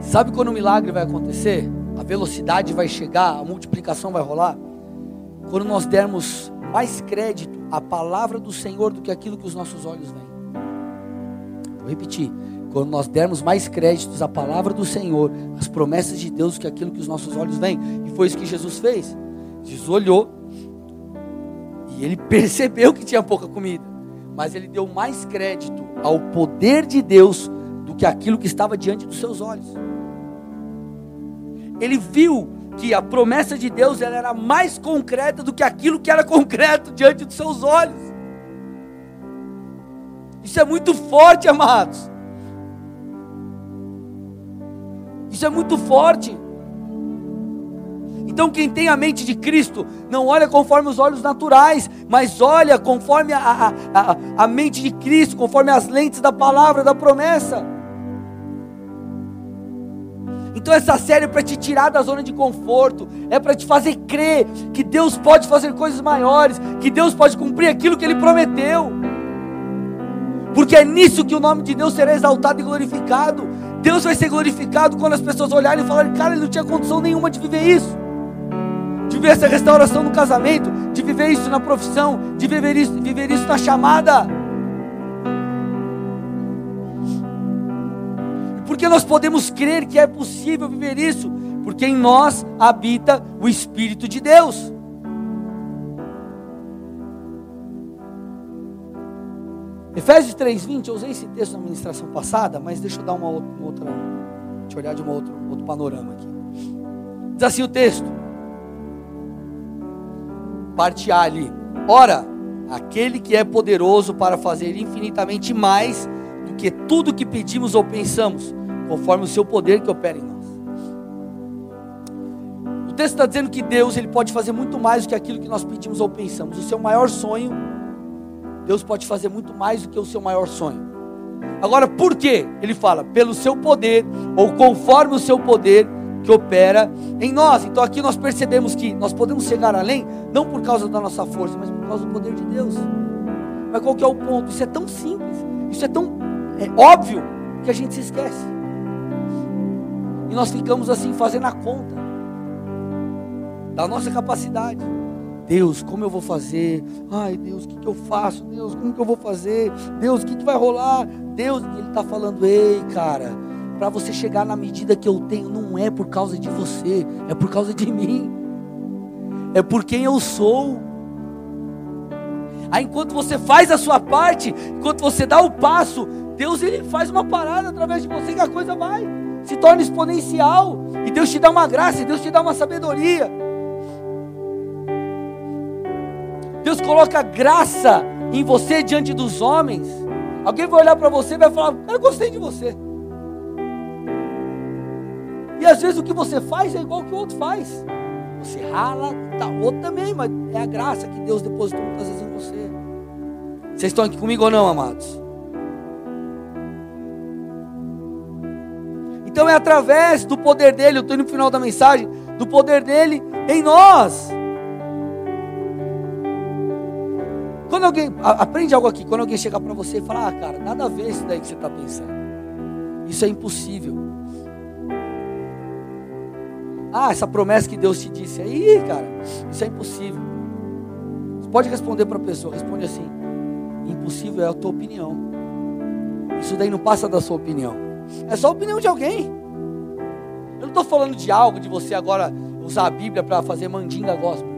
Sabe quando o milagre vai acontecer? A velocidade vai chegar, a multiplicação vai rolar? Quando nós dermos mais crédito à palavra do Senhor do que aquilo que os nossos olhos veem. Vou repetir. Quando nós dermos mais créditos à palavra do Senhor, às promessas de Deus do que aquilo que os nossos olhos veem. E foi isso que Jesus fez. Jesus olhou e ele [laughs] percebeu que tinha pouca comida, mas ele deu mais crédito ao poder de Deus do que aquilo que estava diante dos seus olhos. Ele viu que a promessa de Deus ela era mais concreta do que aquilo que era concreto diante dos seus olhos. Isso é muito forte, amados. Isso é muito forte. Então, quem tem a mente de Cristo, não olha conforme os olhos naturais, mas olha conforme a, a, a, a mente de Cristo, conforme as lentes da palavra, da promessa. Então, essa série é para te tirar da zona de conforto, é para te fazer crer que Deus pode fazer coisas maiores, que Deus pode cumprir aquilo que Ele prometeu. Porque é nisso que o nome de Deus será exaltado e glorificado. Deus vai ser glorificado quando as pessoas olharem e falarem: Cara, ele não tinha condição nenhuma de viver isso de viver essa restauração no casamento, de viver isso na profissão, de viver isso, viver isso na chamada. Porque nós podemos crer que é possível viver isso, porque em nós habita o Espírito de Deus. Efésios 3:20, eu usei esse texto na ministração passada, mas deixa eu dar uma outra, uma outra deixa eu olhar de um outro, outro panorama aqui. Diz assim o texto: parte A ali. Ora, aquele que é poderoso para fazer infinitamente mais do que tudo que pedimos ou pensamos, conforme o seu poder que opera em nós. O texto está dizendo que Deus ele pode fazer muito mais do que aquilo que nós pedimos ou pensamos. O seu maior sonho, Deus pode fazer muito mais do que o seu maior sonho. Agora, por quê? Ele fala, pelo seu poder, ou conforme o seu poder que opera em nós. Então aqui nós percebemos que nós podemos chegar além, não por causa da nossa força, mas por causa do poder de Deus. Mas qual que é o ponto? Isso é tão simples, isso é tão é, óbvio que a gente se esquece. E nós ficamos assim fazendo a conta da nossa capacidade. Deus, como eu vou fazer? Ai, Deus, o que, que eu faço? Deus, como que eu vou fazer? Deus, o que, que vai rolar? Deus, Ele está falando, ei, cara, para você chegar na medida que eu tenho, não é por causa de você, é por causa de mim, é por quem eu sou. Aí enquanto você faz a sua parte, enquanto você dá o passo, Deus ele faz uma parada através de você que a coisa vai se torna exponencial e Deus te dá uma graça, e Deus te dá uma sabedoria. Deus coloca graça em você diante dos homens. Alguém vai olhar para você e vai falar: Eu gostei de você. E às vezes o que você faz é igual que o outro faz. Você rala, tá, o outro também, mas é a graça que Deus depositou muitas vezes em você. Vocês estão aqui comigo ou não, amados? Então é através do poder dele, eu estou no final da mensagem, do poder dele em nós. Quando alguém, aprende algo aqui, quando alguém chegar para você e falar, ah, cara, nada a ver isso daí que você está pensando. Isso é impossível. Ah, essa promessa que Deus te disse aí, cara, isso é impossível. Você pode responder para a pessoa, responde assim: impossível é a tua opinião. Isso daí não passa da sua opinião. É só a opinião de alguém. Eu não estou falando de algo de você agora usar a Bíblia para fazer mandinga gospel.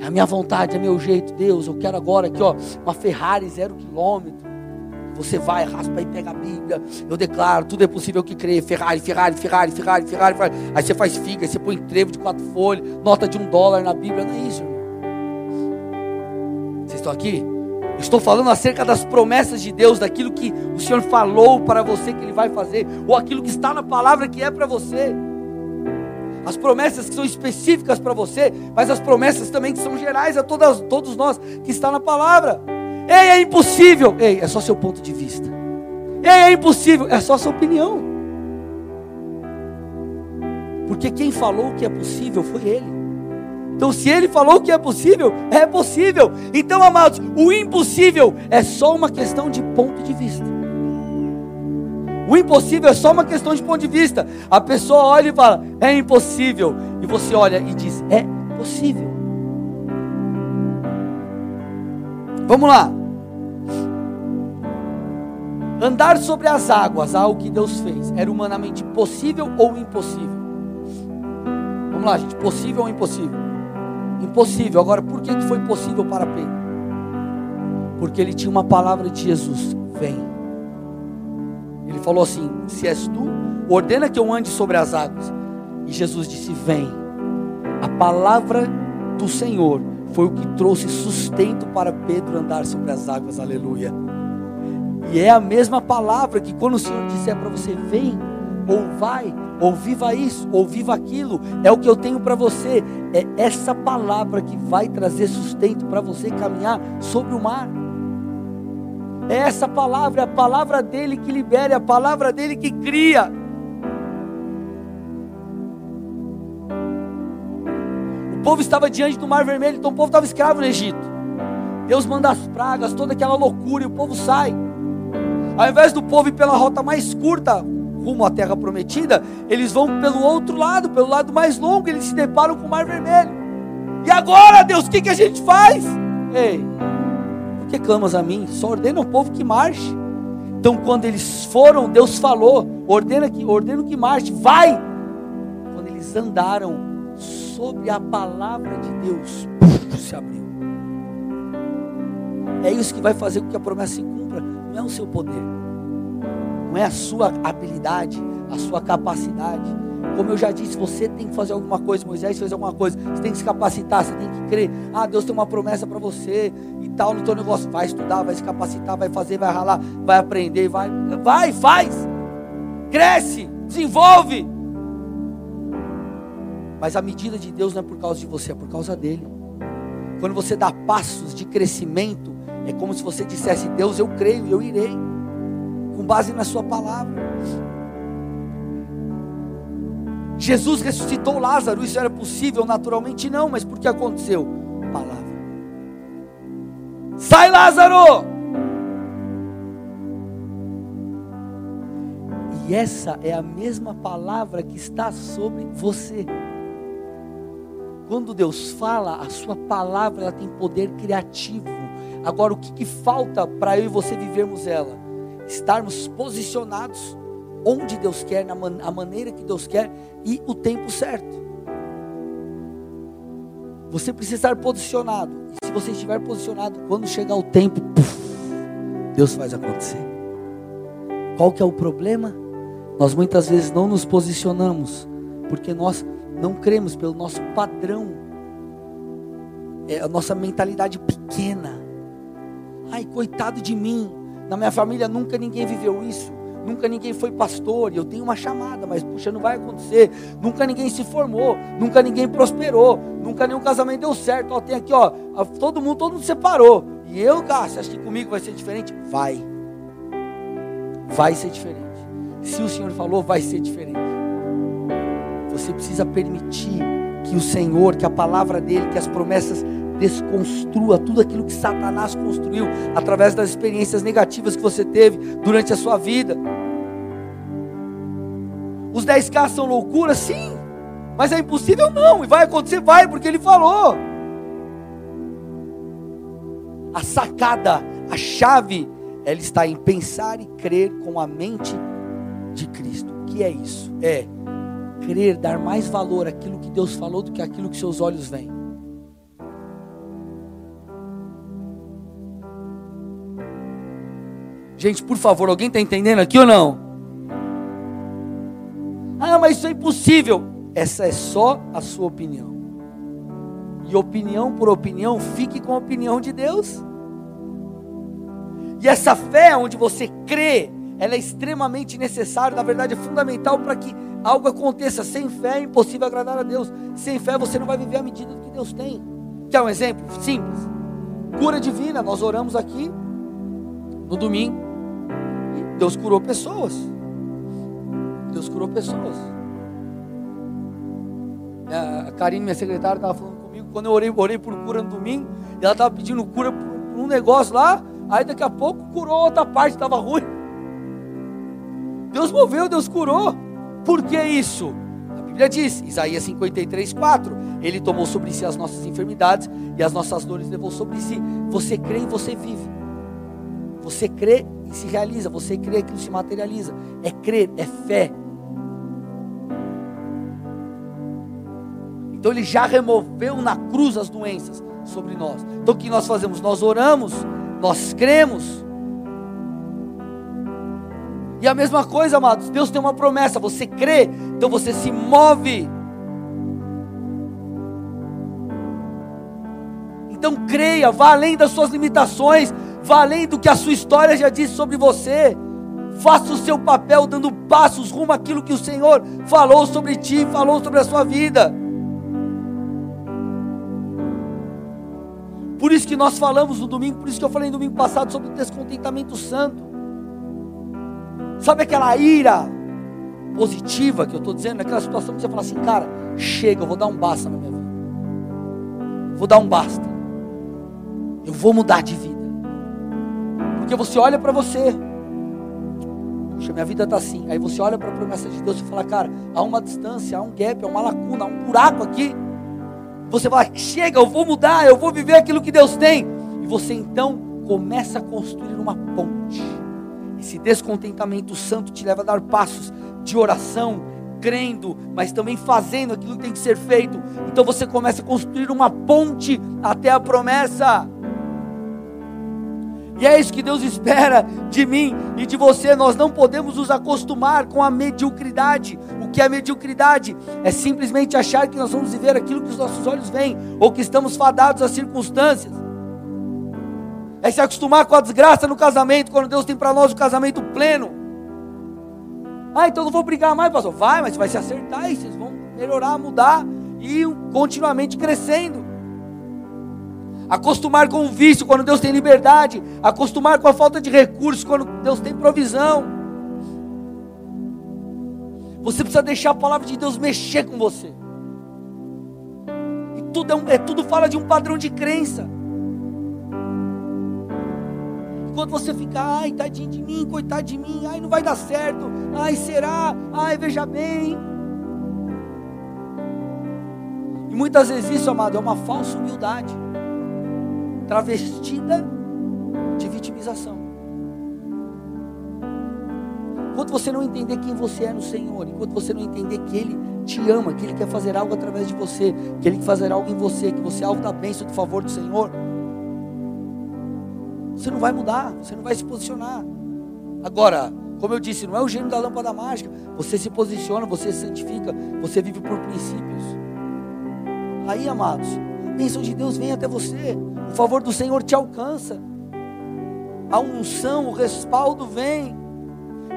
É a minha vontade, é meu jeito, Deus. Eu quero agora aqui, ó, uma Ferrari zero quilômetro. Você vai, raspa e pega a Bíblia. Eu declaro, tudo é possível que crê. Ferrari, Ferrari, Ferrari, Ferrari, Ferrari. Ferrari. Aí você faz figa, aí você põe trevo de quatro folhas, nota de um dólar na Bíblia. Não é isso, irmão. Vocês estão aqui? Estou falando acerca das promessas de Deus, daquilo que o Senhor falou para você que Ele vai fazer, ou aquilo que está na palavra que é para você. As promessas que são específicas para você, mas as promessas também que são gerais a todas, todos nós que está na palavra. Ei, é impossível. Ei, é só seu ponto de vista. Ei, é impossível. É só sua opinião. Porque quem falou que é possível foi Ele. Então, se Ele falou que é possível, é possível. Então, amados, o impossível é só uma questão de ponto de vista. O impossível é só uma questão de ponto de vista. A pessoa olha e fala, é impossível. E você olha e diz, é possível. Vamos lá. Andar sobre as águas, algo que Deus fez, era humanamente possível ou impossível? Vamos lá, gente, possível ou impossível? Impossível. Agora, por que foi possível para Pedro? Porque ele tinha uma palavra de Jesus: Vem. Ele falou assim: Se és tu, ordena que eu ande sobre as águas. E Jesus disse: Vem. A palavra do Senhor foi o que trouxe sustento para Pedro andar sobre as águas, aleluia. E é a mesma palavra que quando o Senhor disser para você, vem, ou vai, ou viva isso, ou viva aquilo, é o que eu tenho para você. É essa palavra que vai trazer sustento para você caminhar sobre o mar. É essa palavra, é a palavra dele que libera, é a palavra dele que cria. O povo estava diante do Mar Vermelho, então o povo estava escravo no Egito. Deus manda as pragas, toda aquela loucura, e o povo sai. Ao invés do povo ir pela rota mais curta, rumo à terra prometida, eles vão pelo outro lado, pelo lado mais longo, eles se deparam com o Mar Vermelho. E agora, Deus, o que, que a gente faz? Ei, por que clamas a mim? Só ordena o povo que marche. Então, quando eles foram, Deus falou: ordena que, ordena que marche, vai. Quando eles andaram sobre a palavra de Deus, se abriu. É isso que vai fazer com que a promessa se cumpra, não é o seu poder, não é a sua habilidade, a sua capacidade. Como eu já disse, você tem que fazer alguma coisa, Moisés fez alguma coisa, você tem que se capacitar, você tem que crer. Ah, Deus tem uma promessa para você e tal no teu negócio. Vai estudar, vai se capacitar, vai fazer, vai ralar, vai aprender, vai, vai, faz, cresce, desenvolve. Mas a medida de Deus não é por causa de você, é por causa dele. Quando você dá passos de crescimento, é como se você dissesse: Deus, eu creio, eu irei, com base na Sua palavra. Jesus ressuscitou Lázaro, isso era possível naturalmente? Não, mas por que aconteceu? Palavra. Sai, Lázaro! E essa é a mesma palavra que está sobre você. Quando Deus fala, a sua palavra tem poder criativo. Agora, o que, que falta para eu e você vivermos ela? Estarmos posicionados onde Deus quer, na man a maneira que Deus quer e o tempo certo. Você precisa estar posicionado. E se você estiver posicionado, quando chegar o tempo, puff, Deus faz acontecer. Qual que é o problema? Nós muitas vezes não nos posicionamos porque nós não cremos pelo nosso padrão, é a nossa mentalidade pequena. Ai, coitado de mim. Na minha família nunca ninguém viveu isso. Nunca ninguém foi pastor, eu tenho uma chamada, mas puxa, não vai acontecer. Nunca ninguém se formou, nunca ninguém prosperou, nunca nenhum casamento deu certo. Ó, tem aqui, ó, todo mundo, todo mundo separou. E eu, cara, você acha que comigo vai ser diferente? Vai. Vai ser diferente. Se o Senhor falou, vai ser diferente. Você precisa permitir que o Senhor, que a palavra dele, que as promessas desconstrua tudo aquilo que Satanás construiu através das experiências negativas que você teve durante a sua vida. Os 10K são loucura? Sim. Mas é impossível? Não. E vai acontecer? Vai, porque ele falou. A sacada, a chave, ela está em pensar e crer com a mente de Cristo. O que é isso? É crer, dar mais valor àquilo que Deus falou do que àquilo que seus olhos veem. Gente, por favor, alguém está entendendo aqui ou não? Ah, mas isso é impossível. Essa é só a sua opinião. E opinião por opinião, fique com a opinião de Deus. E essa fé onde você crê, ela é extremamente necessária, na verdade é fundamental para que algo aconteça. Sem fé é impossível agradar a Deus. Sem fé você não vai viver a medida que Deus tem. Quer um exemplo simples? Cura divina, nós oramos aqui no domingo. Deus curou pessoas. Deus curou pessoas. A Karine, minha secretária, estava falando comigo. Quando eu orei, orei por cura no domingo, e ela estava pedindo cura por um negócio lá. Aí daqui a pouco curou outra parte, estava ruim. Deus moveu, Deus curou. Por que isso? A Bíblia diz, Isaías 53, 4: Ele tomou sobre si as nossas enfermidades e as nossas dores levou sobre si. Você crê e você vive. Você crê e se realiza. Você crê que se materializa. É crer, é fé. Então ele já removeu na cruz as doenças sobre nós. Então o que nós fazemos? Nós oramos, nós cremos. E a mesma coisa, amados, Deus tem uma promessa, você crê, então você se move. Então creia, vá além das suas limitações, vá além do que a sua história já disse sobre você. Faça o seu papel dando passos rumo àquilo que o Senhor falou sobre ti, falou sobre a sua vida. Por isso que nós falamos no domingo, por isso que eu falei no domingo passado sobre o descontentamento santo. Sabe aquela ira positiva que eu estou dizendo, naquela situação que você fala assim, cara, chega, eu vou dar um basta na minha vida. Vou dar um basta. Eu vou mudar de vida. Porque você olha para você. Puxa, minha vida está assim. Aí você olha para a promessa de Deus e fala, cara, há uma distância, há um gap, há uma lacuna, há um buraco aqui. Você fala, chega, eu vou mudar, eu vou viver aquilo que Deus tem. E você então começa a construir uma ponte. Esse descontentamento santo te leva a dar passos de oração, crendo, mas também fazendo aquilo que tem que ser feito. Então você começa a construir uma ponte até a promessa. E é isso que Deus espera de mim e de você. Nós não podemos nos acostumar com a mediocridade. O que é mediocridade? É simplesmente achar que nós vamos viver aquilo que os nossos olhos veem, ou que estamos fadados às circunstâncias. É se acostumar com a desgraça no casamento, quando Deus tem para nós o casamento pleno. Ah, então não vou brigar mais, pastor. Vai, mas vai se acertar e vocês vão melhorar, mudar e continuamente crescendo acostumar com o vício quando Deus tem liberdade, acostumar com a falta de recursos quando Deus tem provisão. Você precisa deixar a palavra de Deus mexer com você. E tudo, é, um, é tudo fala de um padrão de crença. Enquanto você fica, ai, tadinho de mim, coitado de mim, ai, não vai dar certo, ai, será, ai, veja bem. E muitas vezes isso, amado, é uma falsa humildade travestida de vitimização. Enquanto você não entender quem você é no Senhor, enquanto você não entender que Ele te ama, que Ele quer fazer algo através de você, que Ele quer fazer algo em você, que você é alvo da bênção, do favor do Senhor, você não vai mudar, você não vai se posicionar. Agora, como eu disse, não é o gênio da lâmpada mágica. Você se posiciona, você se santifica, você vive por princípios. Aí, amados, a bênção de Deus vem até você, o favor do Senhor te alcança, a unção, o respaldo vem.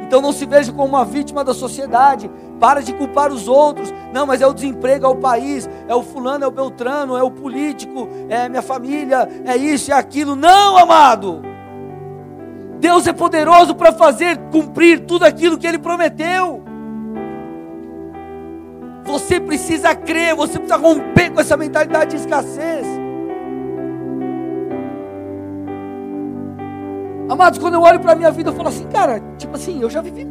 Então não se veja como uma vítima da sociedade. Para de culpar os outros. Não, mas é o desemprego, é o país, é o fulano, é o beltrano, é o político, é minha família, é isso, é aquilo. Não, amado. Deus é poderoso para fazer cumprir tudo aquilo que Ele prometeu. Você precisa crer, você precisa romper com essa mentalidade de escassez. Amados, quando eu olho para a minha vida, eu falo assim, cara, tipo assim, eu já vivi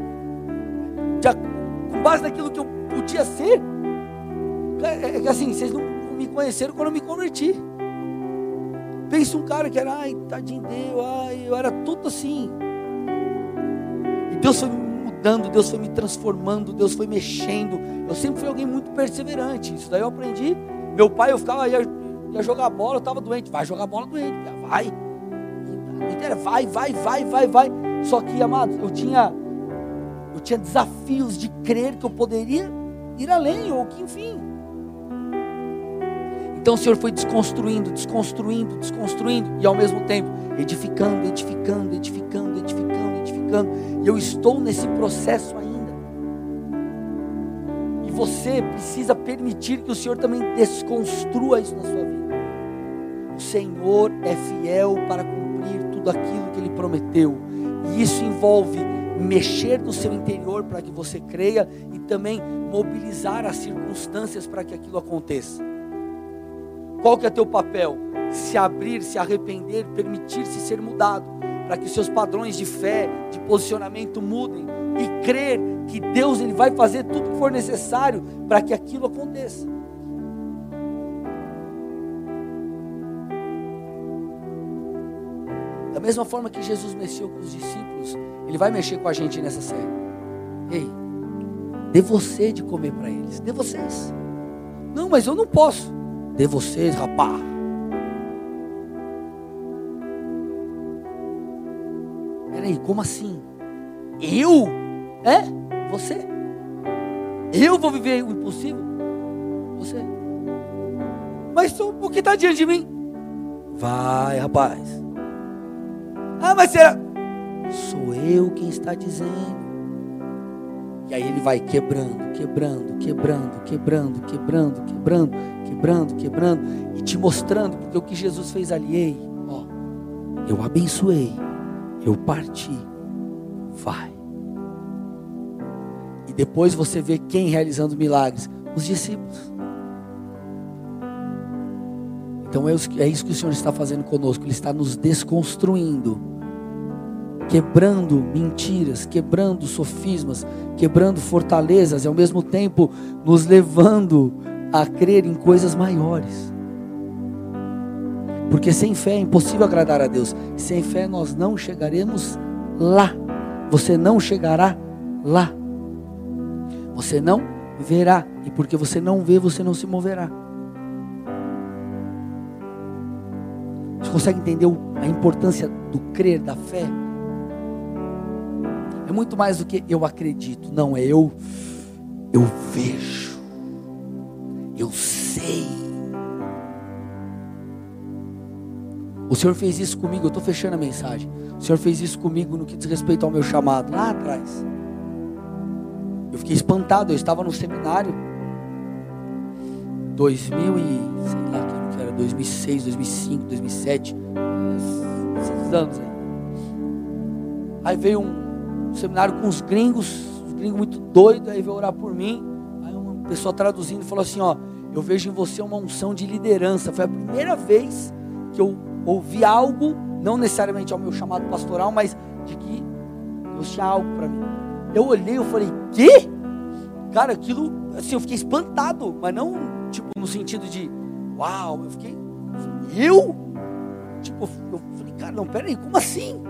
já, com base naquilo que eu podia ser. É, é, assim, vocês não me conheceram quando eu me converti. Pensa um cara que era, ai, tadinho deu, ai, eu era tudo assim. E Deus foi me mudando, Deus foi me transformando, Deus foi mexendo. Eu sempre fui alguém muito perseverante. Isso daí eu aprendi. Meu pai, eu ficava, ia, ia jogar bola, eu estava doente. Vai jogar bola doente, vai inteira, vai, vai, vai, vai, vai. Só que, amados, eu tinha, eu tinha desafios de crer que eu poderia ir além, ou que enfim. Então o Senhor foi desconstruindo, desconstruindo, desconstruindo, e ao mesmo tempo edificando, edificando, edificando, edificando, edificando. E eu estou nesse processo ainda. E você precisa permitir que o Senhor também desconstrua isso na sua vida. O Senhor é fiel para tudo aquilo que Ele prometeu. E isso envolve mexer no seu interior para que você creia e também mobilizar as circunstâncias para que aquilo aconteça. Qual que é teu papel? Se abrir, se arrepender, permitir-se ser mudado, para que seus padrões de fé, de posicionamento mudem e crer que Deus ele vai fazer tudo o que for necessário para que aquilo aconteça. Da mesma forma que Jesus mexeu com os discípulos, Ele vai mexer com a gente nessa série. Ei, dê você de comer para eles, dê vocês. Não, mas eu não posso. Dê vocês, rapá. Peraí, como assim? Eu? É? Você? Eu vou viver o impossível? Você? Mas o que está diante de mim? Vai, rapaz. Ah, mas será? Sou eu quem está dizendo. E aí ele vai quebrando, quebrando, quebrando, quebrando, quebrando, quebrando, quebrando, quebrando e te mostrando, porque o que Jesus fez ali, ei, ó, eu abençoei, eu parti, vai. E depois você vê quem realizando milagres? Os discípulos. Então é, é isso que o Senhor está fazendo conosco, Ele está nos desconstruindo, quebrando mentiras, quebrando sofismas, quebrando fortalezas e ao mesmo tempo nos levando a crer em coisas maiores. Porque sem fé é impossível agradar a Deus. Sem fé nós não chegaremos lá. Você não chegará lá. Você não verá. E porque você não vê, você não se moverá. Você consegue entender a importância do crer, da fé? É muito mais do que eu acredito, não, é eu, eu vejo, eu sei. O Senhor fez isso comigo, eu estou fechando a mensagem. O Senhor fez isso comigo no que diz respeito ao meu chamado, lá atrás. Eu fiquei espantado, eu estava no seminário, 2000 e, sei lá, que 2006, 2005, 2007, esses anos aí. Aí veio um, seminário com os gringos, os gringos muito doidos, aí veio orar por mim. Aí uma pessoa traduzindo falou assim: Ó, eu vejo em você uma unção de liderança. Foi a primeira vez que eu ouvi algo, não necessariamente ao meu chamado pastoral, mas de que Deus tinha algo para mim. Eu olhei, eu falei: Que? Cara, aquilo, assim, eu fiquei espantado, mas não tipo no sentido de uau, eu fiquei, eu? Tipo, eu falei, cara, não, peraí, como assim?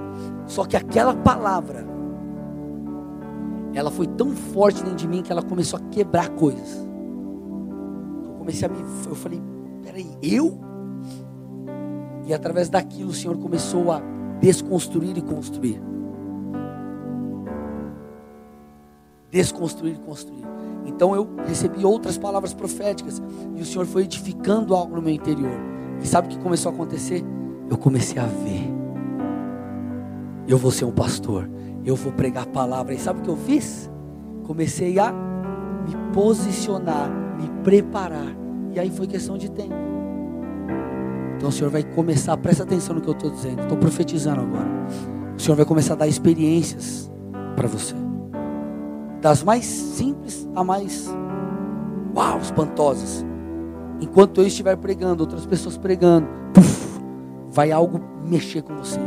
Só que aquela palavra, ela foi tão forte dentro de mim que ela começou a quebrar coisas. comecei a me. Eu falei, peraí, eu? E através daquilo o Senhor começou a desconstruir e construir. Desconstruir e construir. Então eu recebi outras palavras proféticas e o Senhor foi edificando algo no meu interior. E sabe o que começou a acontecer? Eu comecei a ver. Eu vou ser um pastor. Eu vou pregar a palavra. E sabe o que eu fiz? Comecei a me posicionar, me preparar. E aí foi questão de tempo. Então o Senhor vai começar, presta atenção no que eu estou dizendo. Estou profetizando agora. O Senhor vai começar a dar experiências para você. Das mais simples a mais uau, espantosas. Enquanto eu estiver pregando, outras pessoas pregando, puff, vai algo mexer com você.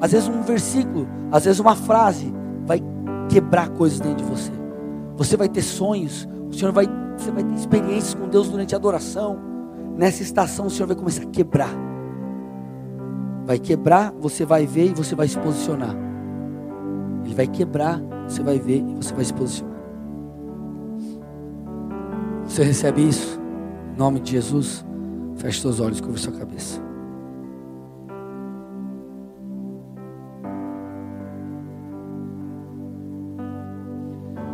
Às vezes um versículo, às vezes uma frase vai quebrar coisas dentro de você. Você vai ter sonhos, o Senhor vai, você vai ter experiências com Deus durante a adoração. Nessa estação o Senhor vai começar a quebrar. Vai quebrar, você vai ver e você vai se posicionar. Ele vai quebrar, você vai ver e você vai se posicionar. Você recebe isso? Em nome de Jesus, feche seus olhos e curva sua cabeça.